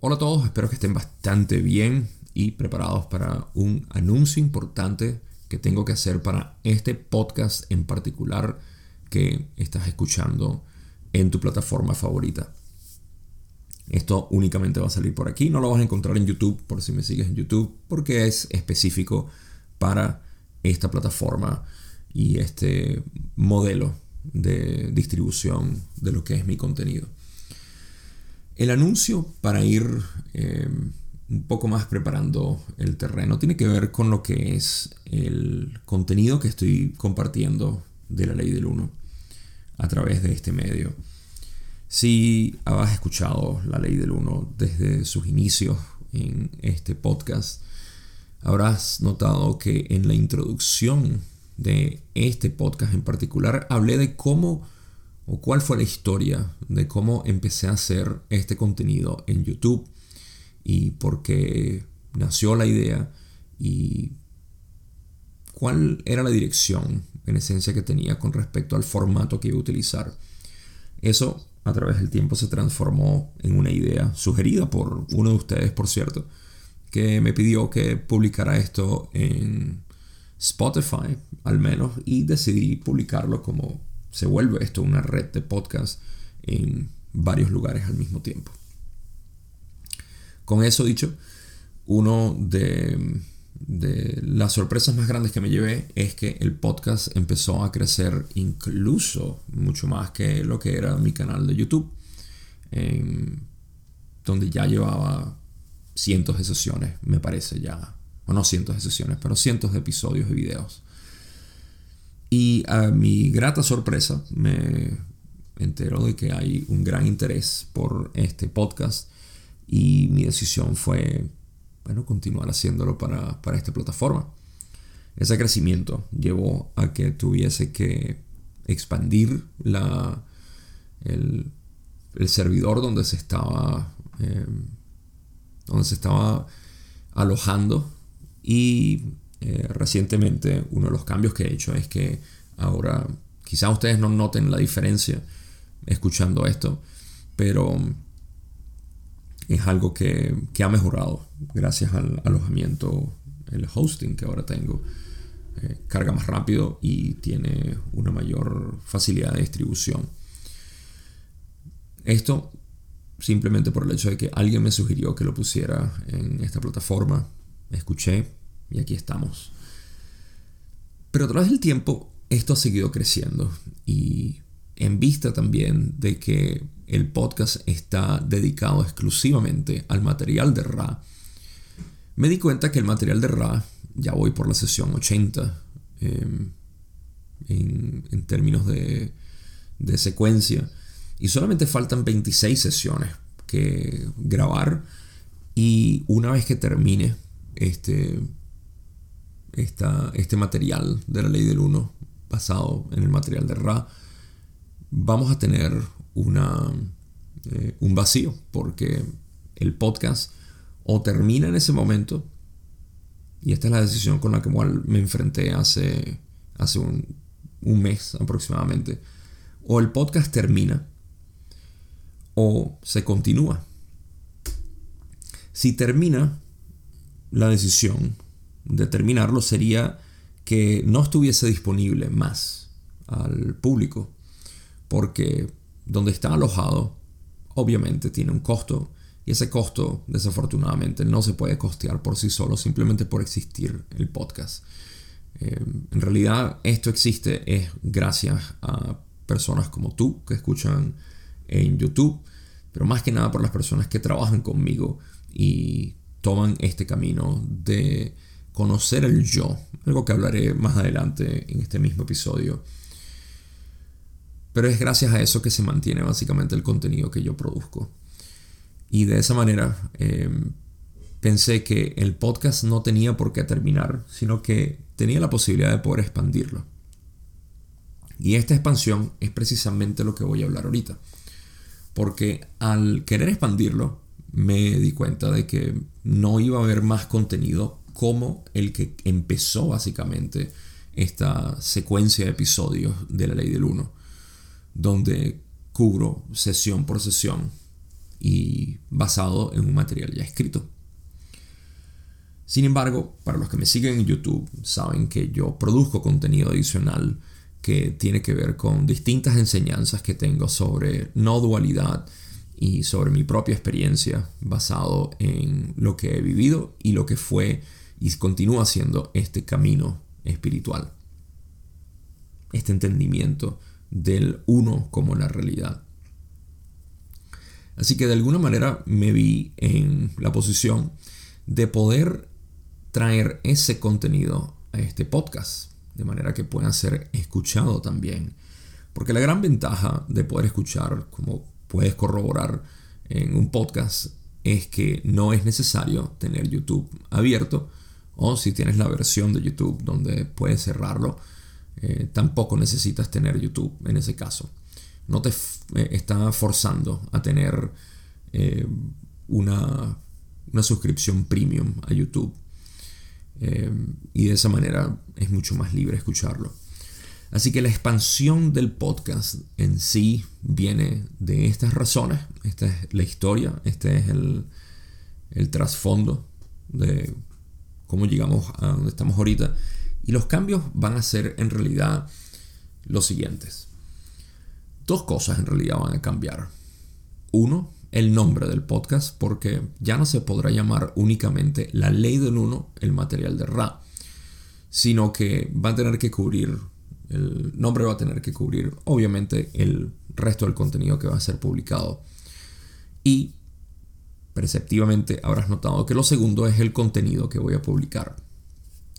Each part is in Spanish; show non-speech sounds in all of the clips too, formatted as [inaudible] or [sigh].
Hola a todos, espero que estén bastante bien y preparados para un anuncio importante que tengo que hacer para este podcast en particular que estás escuchando en tu plataforma favorita. Esto únicamente va a salir por aquí, no lo vas a encontrar en YouTube por si me sigues en YouTube, porque es específico para esta plataforma y este modelo de distribución de lo que es mi contenido. El anuncio para ir eh, un poco más preparando el terreno tiene que ver con lo que es el contenido que estoy compartiendo de la ley del 1 a través de este medio. Si has escuchado la ley del 1 desde sus inicios en este podcast, habrás notado que en la introducción de este podcast en particular hablé de cómo o cuál fue la historia de cómo empecé a hacer este contenido en YouTube y por qué nació la idea y cuál era la dirección en esencia que tenía con respecto al formato que iba a utilizar. Eso a través del tiempo se transformó en una idea sugerida por uno de ustedes, por cierto, que me pidió que publicara esto en Spotify al menos y decidí publicarlo como se vuelve esto una red de podcast en varios lugares al mismo tiempo. Con eso dicho, uno de, las sorpresas más grandes que me llevé es que el podcast empezó a crecer incluso mucho más que lo que era mi canal de YouTube, donde ya llevaba cientos de sesiones, me parece ya, o no cientos de sesiones, pero cientos de episodios de videos. Y a mi grata sorpresa me entero de que hay un gran interés por este podcast y mi decisión fue, bueno, continuar haciéndolo para, esta plataforma. Ese crecimiento llevó a que tuviese que expandir la, el, servidor donde se estaba em, donde se estaba alojando y eh, recientemente uno de los cambios que he hecho es que ahora quizá ustedes no noten la diferencia escuchando esto, pero es algo que, ha mejorado gracias al alojamiento, el hosting que ahora tengo. Eh, carga más rápido y tiene una mayor facilidad de distribución. Esto simplemente por el hecho de que alguien me sugirió que lo pusiera en esta plataforma. Escuché, y aquí estamos. Pero a través del tiempo esto ha seguido creciendo y en vista también de que el podcast está dedicado exclusivamente al material de Ra, me di cuenta que el material de Ra, ya voy por la sesión 80 em, en, términos de, de secuencia, y solamente faltan 26 sesiones que grabar y una vez que termine este este material de la ley del 1 basado en el material de Ra, vamos a tener una, eh, un vacío porque el podcast o termina en ese momento, y esta es la decisión con la que me enfrenté hace, hace un, un mes aproximadamente, o el podcast termina o se continúa. Si termina, la decisión determinarlo sería que no estuviese disponible más al público, porque donde está alojado obviamente tiene un costo y ese costo desafortunadamente no se puede costear por sí solo simplemente por existir el podcast. Eh, en realidad esto existe es gracias a personas como tú que escuchan en YouTube, pero más que nada por las personas que trabajan conmigo y toman este camino de conocer el yo, algo que hablaré más adelante en este mismo episodio. Pero es gracias a eso que se mantiene básicamente el contenido que yo produzco. Y de esa manera em, pensé que el podcast no tenía por qué terminar, sino que tenía la posibilidad de poder expandirlo. Y esta expansión es precisamente lo que voy a hablar ahorita. Porque al querer expandirlo, me di cuenta de que no iba a haber más contenido como el que empezó básicamente esta secuencia de episodios de la ley del 1, donde cubro sesión por sesión y basado en un material ya escrito. Sin embargo, para los que me siguen en YouTube, saben que yo produzco contenido adicional que tiene que ver con distintas enseñanzas que tengo sobre no dualidad y sobre mi propia experiencia basado en lo que he vivido y lo que fue y continúa siendo este camino espiritual. Este entendimiento del uno como la realidad. Así que de alguna manera me vi en la posición de poder traer ese contenido a este podcast, de manera que pueda ser escuchado también. Porque la gran ventaja de poder escuchar, como puedes corroborar en un podcast, es que no es necesario tener YouTube abierto o si tienes la versión de YouTube donde puedes cerrarlo, eh, tampoco necesitas tener YouTube en ese caso. No te eh, está forzando a tener eh, una, una, suscripción premium a YouTube. y de esa manera es mucho más libre escucharlo. Así que la expansión del podcast en sí viene de estas razones. Esta es la historia, este es el, el trasfondo de cómo llegamos a donde estamos ahorita. Y los cambios van a ser en realidad los siguientes. Dos cosas en realidad van a cambiar. Uno, el nombre del podcast, porque ya no se podrá llamar únicamente la ley del uno, el material de Ra, sino que va a tener que cubrir, el nombre va a tener que cubrir obviamente el resto del contenido que va a ser publicado. Y perceptivamente habrás notado que lo segundo es el contenido que voy a publicar.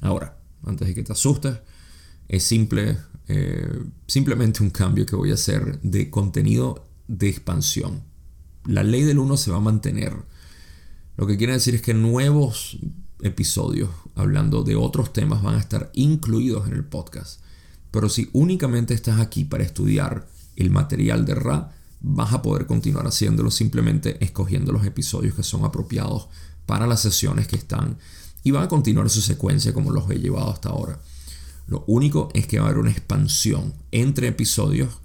Ahora, antes de que te asustes, es simple, eh, simplemente un cambio que voy a hacer de contenido de expansión. La ley del 1 se va a mantener. Lo que quiere decir es que nuevos episodios hablando de otros temas van a estar incluidos en el podcast. Pero si únicamente estás aquí para estudiar el material de Ra, vas a poder continuar haciéndolo simplemente escogiendo los episodios que son apropiados para las sesiones que están y van a continuar su secuencia como los he llevado hasta ahora. Lo único es que va a haber una expansión entre episodios.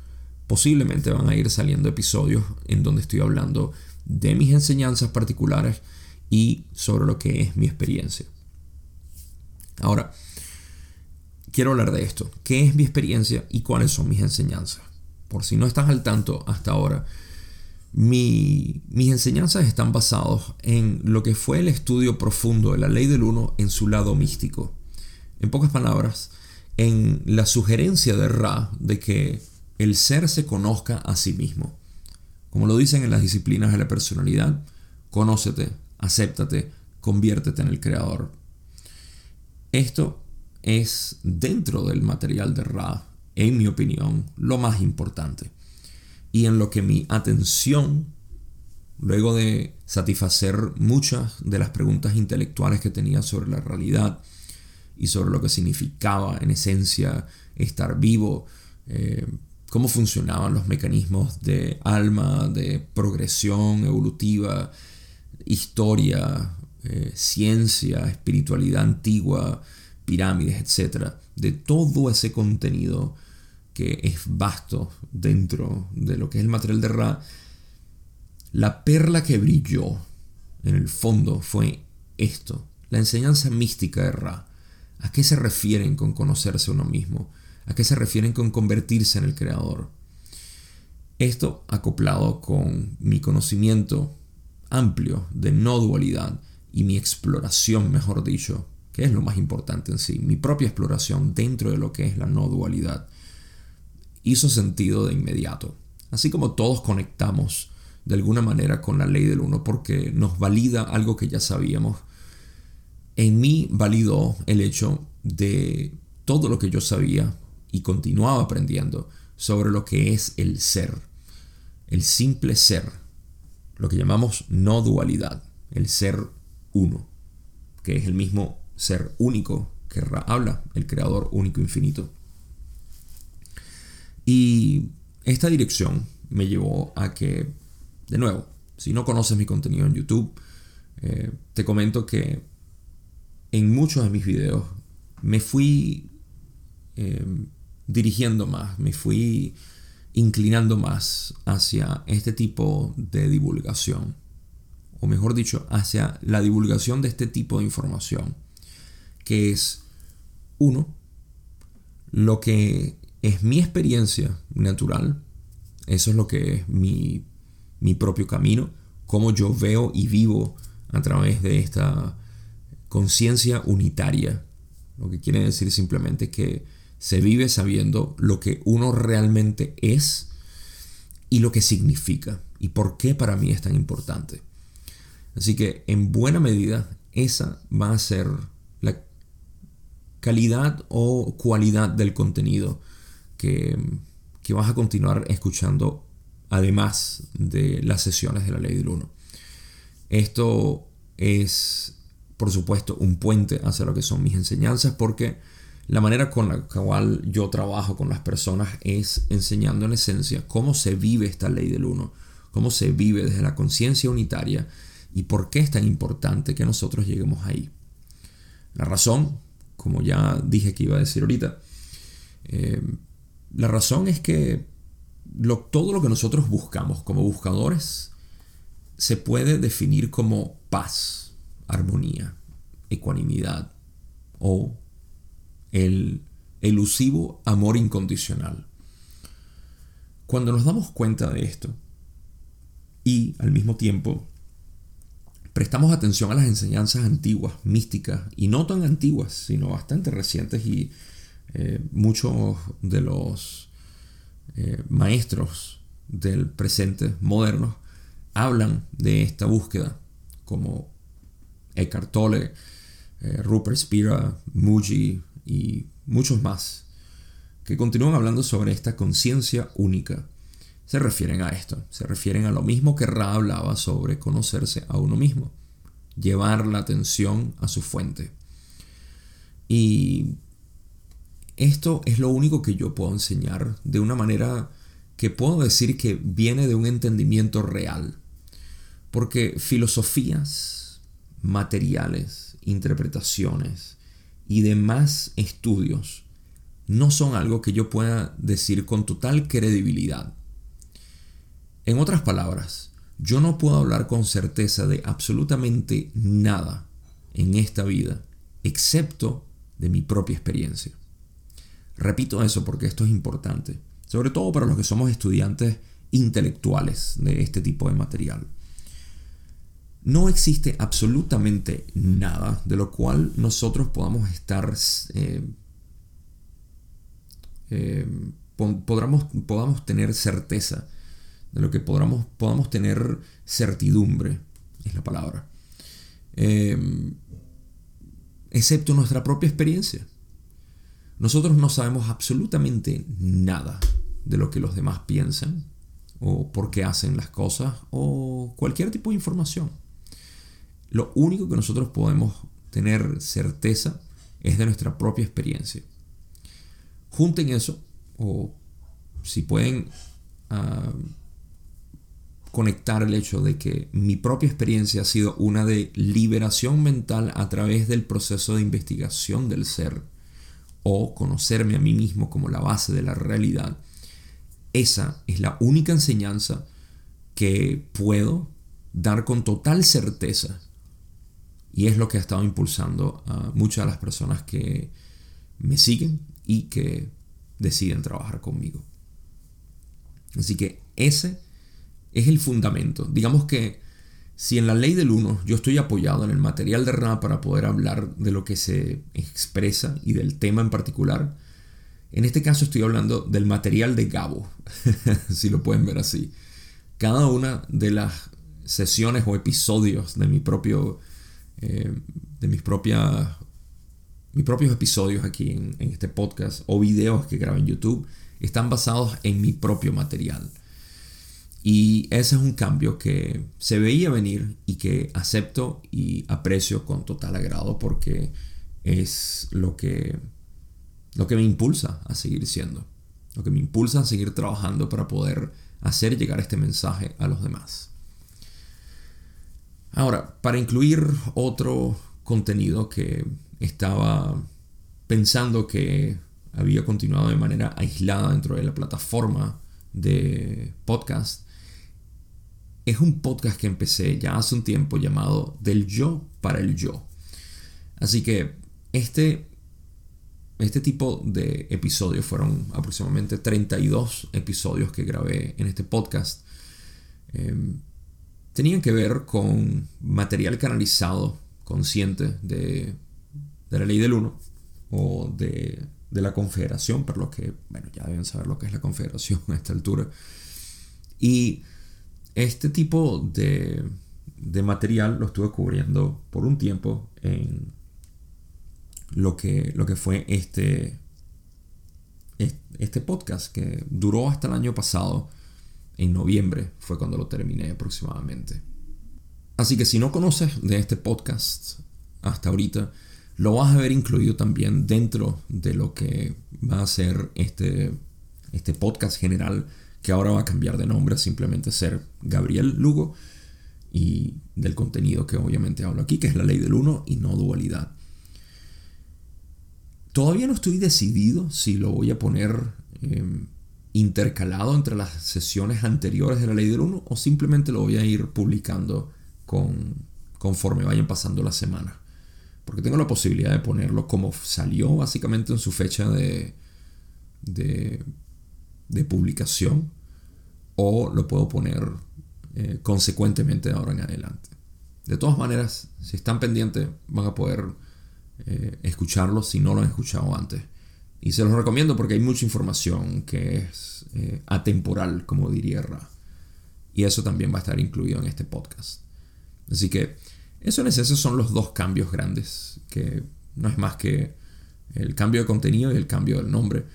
Posiblemente van a ir saliendo episodios en donde estoy hablando de mis enseñanzas particulares y sobre lo que es mi experiencia. Ahora, quiero hablar de esto. ¿Qué es mi experiencia y cuáles son mis enseñanzas? Por si no estás al tanto hasta ahora, mis enseñanzas están basadas en lo que fue el estudio profundo de la ley del uno en su lado místico. En pocas palabras, en la sugerencia de Ra de que el ser se conozca a sí mismo. Como lo dicen en las disciplinas de la personalidad, conócete, acéptate, conviértete en el creador. Esto es dentro del material de Ra en mi opinión, lo más importante. Y en lo que mi atención, luego de satisfacer muchas de las preguntas intelectuales que tenía sobre la realidad y sobre lo que significaba en esencia estar vivo, eh, cómo funcionaban los mecanismos de alma, de progresión evolutiva, historia, eh, ciencia, espiritualidad antigua, pirámides, etc. De todo ese contenido que es vasto dentro de lo que es el material de Ra, la perla que brilló en el fondo fue esto, la enseñanza mística de Ra. ¿A qué se refieren con conocerse uno mismo? ¿A qué se refieren con convertirse en el creador? Esto acoplado con mi conocimiento amplio de no dualidad y mi exploración, mejor dicho, que es lo más importante en sí, mi propia exploración dentro de lo que es la no dualidad hizo sentido de inmediato. Así como todos conectamos de alguna manera con la ley del uno porque nos valida algo que ya sabíamos, en mí validó el hecho de todo lo que yo sabía y continuaba aprendiendo sobre lo que es el ser, el simple ser, lo que llamamos no dualidad, el ser uno, que es el mismo ser único que habla, el creador único infinito. Y esta dirección me llevó a que, de nuevo, si no conoces mi contenido en YouTube, eh, te comento que en muchos de mis videos me fui eh, dirigiendo más, me fui inclinando más hacia este tipo de divulgación. o mejor dicho, hacia la divulgación de este tipo de información, que es, uno, lo que es mi experiencia natural, eso es lo que es mi, mi propio camino, cómo yo veo y vivo a través de esta conciencia unitaria, lo que quiere decir simplemente que se vive sabiendo lo que uno realmente es y lo que significa y por qué para mí es tan importante. Así que en buena medida esa va a ser la calidad o cualidad del contenido que, que vas a continuar escuchando además de las sesiones de la ley del 1. Esto es, por supuesto, un puente hacia lo que son mis enseñanzas porque la manera con la cual yo trabajo con las personas es enseñando en esencia cómo se vive esta ley del uno, cómo se vive desde la conciencia unitaria y por qué es tan importante que nosotros lleguemos ahí. La razón, como ya dije que iba a decir ahorita, eh, la razón es que todo lo que nosotros buscamos como buscadores se puede definir como paz, armonía, ecuanimidad o el elusivo amor incondicional. Cuando nos damos cuenta de esto y al mismo tiempo prestamos atención a las enseñanzas antiguas, místicas, y no tan antiguas, sino bastante recientes y eh, muchos de los eh, maestros del presente modernos hablan de esta búsqueda, como Eckhart Tolle, eh, Rupert Spira, Muji, y muchos más que continúan hablando sobre esta conciencia única. Se refieren a esto, se refieren a lo mismo que Ra hablaba sobre conocerse a uno mismo, llevar la atención a su fuente. Y esto es lo único que yo puedo enseñar de una manera que puedo decir que viene de un entendimiento real. Porque filosofías, materiales, interpretaciones, y demás estudios no son algo que yo pueda decir con total credibilidad. En otras palabras, yo no puedo hablar con certeza de absolutamente nada en esta vida, excepto de mi propia experiencia. Repito eso porque esto es importante, sobre todo para los que somos estudiantes intelectuales de este tipo de material. No existe absolutamente nada de lo cual nosotros podamos estar, eh, eh, podamos, tener certeza, de lo que podamos, podamos tener certidumbre, es la palabra, em, excepto nuestra propia experiencia. Nosotros no sabemos absolutamente nada de lo que los demás piensan, o por qué hacen las cosas, o cualquier tipo de información. Lo único que nosotros podemos tener certeza es de nuestra propia experiencia. Junten eso, o si pueden ah, conectar el hecho de que mi propia experiencia ha sido una de liberación mental a través del proceso de investigación del ser, o conocerme a mí mismo como la base de la realidad, esa es la única enseñanza que puedo dar con total certeza y es lo que ha estado impulsando a muchas de las personas que me siguen y que deciden trabajar conmigo. Así que ese es el fundamento. Digamos que si en la ley del uno yo estoy apoyado en el material de Ra para poder hablar de lo que se expresa y del tema en particular, en este caso estoy hablando del material de Gabo, [laughs] si lo pueden ver así. Cada una de las sesiones o episodios de mi propio eh, de mis propias mis propios episodios aquí en, este podcast o videos que grabo en YouTube están basados en mi propio material. Y ese es un cambio que se veía venir y que acepto y aprecio con total agrado porque es lo que, lo que me impulsa a seguir siendo, lo que me impulsa a seguir trabajando para poder hacer llegar este mensaje a los demás. Ahora, para incluir otro contenido que estaba pensando que había continuado de manera aislada dentro de la plataforma de podcast, es un podcast que empecé ya hace un tiempo llamado Del yo para el yo. Así que este, este tipo de episodios fueron aproximadamente 32 episodios que grabé en este podcast. Em, tenían que ver con material canalizado, consciente de, de la ley del uno o de, de, la confederación, por lo que, bueno, ya deben saber lo que es la confederación a esta altura. Y este tipo de, de material lo estuve cubriendo por un tiempo en lo que, lo que fue este, este podcast que duró hasta el año pasado. En noviembre fue cuando lo terminé aproximadamente. Así que si no conoces de este podcast hasta ahorita, lo vas a ver incluido también dentro de lo que va a ser este, este podcast general que ahora va a cambiar de nombre a simplemente ser Gabriel Lugo y del contenido que obviamente hablo aquí, que es la ley del uno y no dualidad. Todavía no estoy decidido si lo voy a poner em, intercalado entre las sesiones anteriores de la ley del uno o simplemente lo voy a ir publicando con, conforme vayan pasando las semanas. Porque tengo la posibilidad de ponerlo como salió básicamente en su fecha de, de de publicación o lo puedo poner eh, consecuentemente de ahora en adelante. De todas maneras, si están pendientes, van a poder eh, escucharlo si no lo han escuchado antes. Y se los recomiendo porque hay mucha información que es eh, atemporal, como diría Ra. Y eso también va a estar incluido en este podcast. Así que eso en esencia son los dos cambios grandes, que no es más que el cambio de contenido y el cambio del nombre.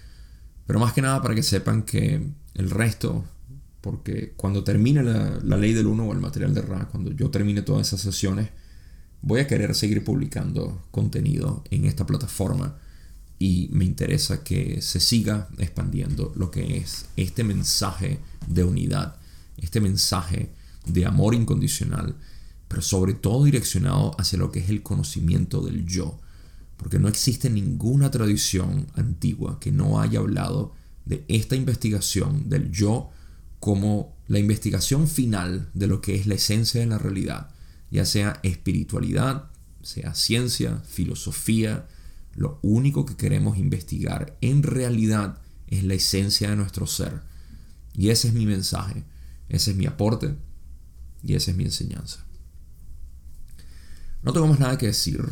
Pero más que nada para que sepan que el resto, porque cuando termine la, ley del 1 o el material de Ra, cuando yo termine todas esas sesiones, voy a querer seguir publicando contenido en esta plataforma y me interesa que se siga expandiendo lo que es este mensaje de unidad, este mensaje de amor incondicional, pero sobre todo direccionado hacia lo que es el conocimiento del yo, porque no existe ninguna tradición antigua que no haya hablado de esta investigación del yo como la investigación final de lo que es la esencia de la realidad, ya sea espiritualidad, sea ciencia, filosofía, lo único que queremos investigar en realidad es la esencia de nuestro ser. Y ese es mi mensaje, ese es mi aporte y esa es mi enseñanza. No tenemos nada que decir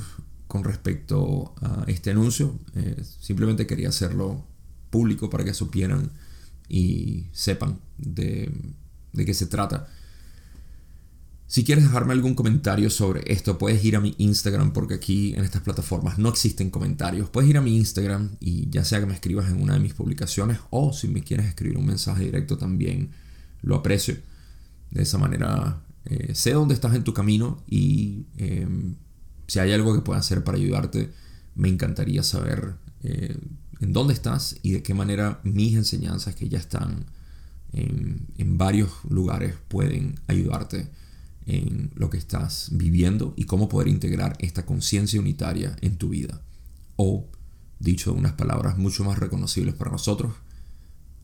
con respecto a este anuncio. Eh, simplemente quería hacerlo público para que supieran y sepan de, de qué se trata. Si quieres dejarme algún comentario sobre esto, puedes ir a mi Instagram porque aquí en estas plataformas no existen comentarios. Puedes ir a mi Instagram y ya sea que me escribas en una de mis publicaciones o si me quieres escribir un mensaje directo también lo aprecio. De esa manera eh, sé dónde estás en tu camino y em, si hay algo que pueda hacer para ayudarte, me encantaría saber eh, en dónde estás y de qué manera mis enseñanzas que ya están en, en varios lugares pueden ayudarte en lo que estás viviendo y cómo poder integrar esta conciencia unitaria en tu vida. O, dicho unas palabras mucho más reconocibles para nosotros,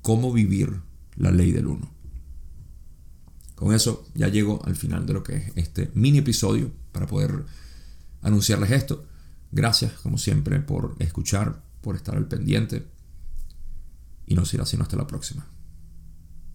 cómo vivir la ley del uno. Con eso ya llego al final de lo que es este mini episodio para poder anunciarles esto. Gracias, como siempre, por escuchar, por estar al pendiente. Y no será sino hasta la próxima.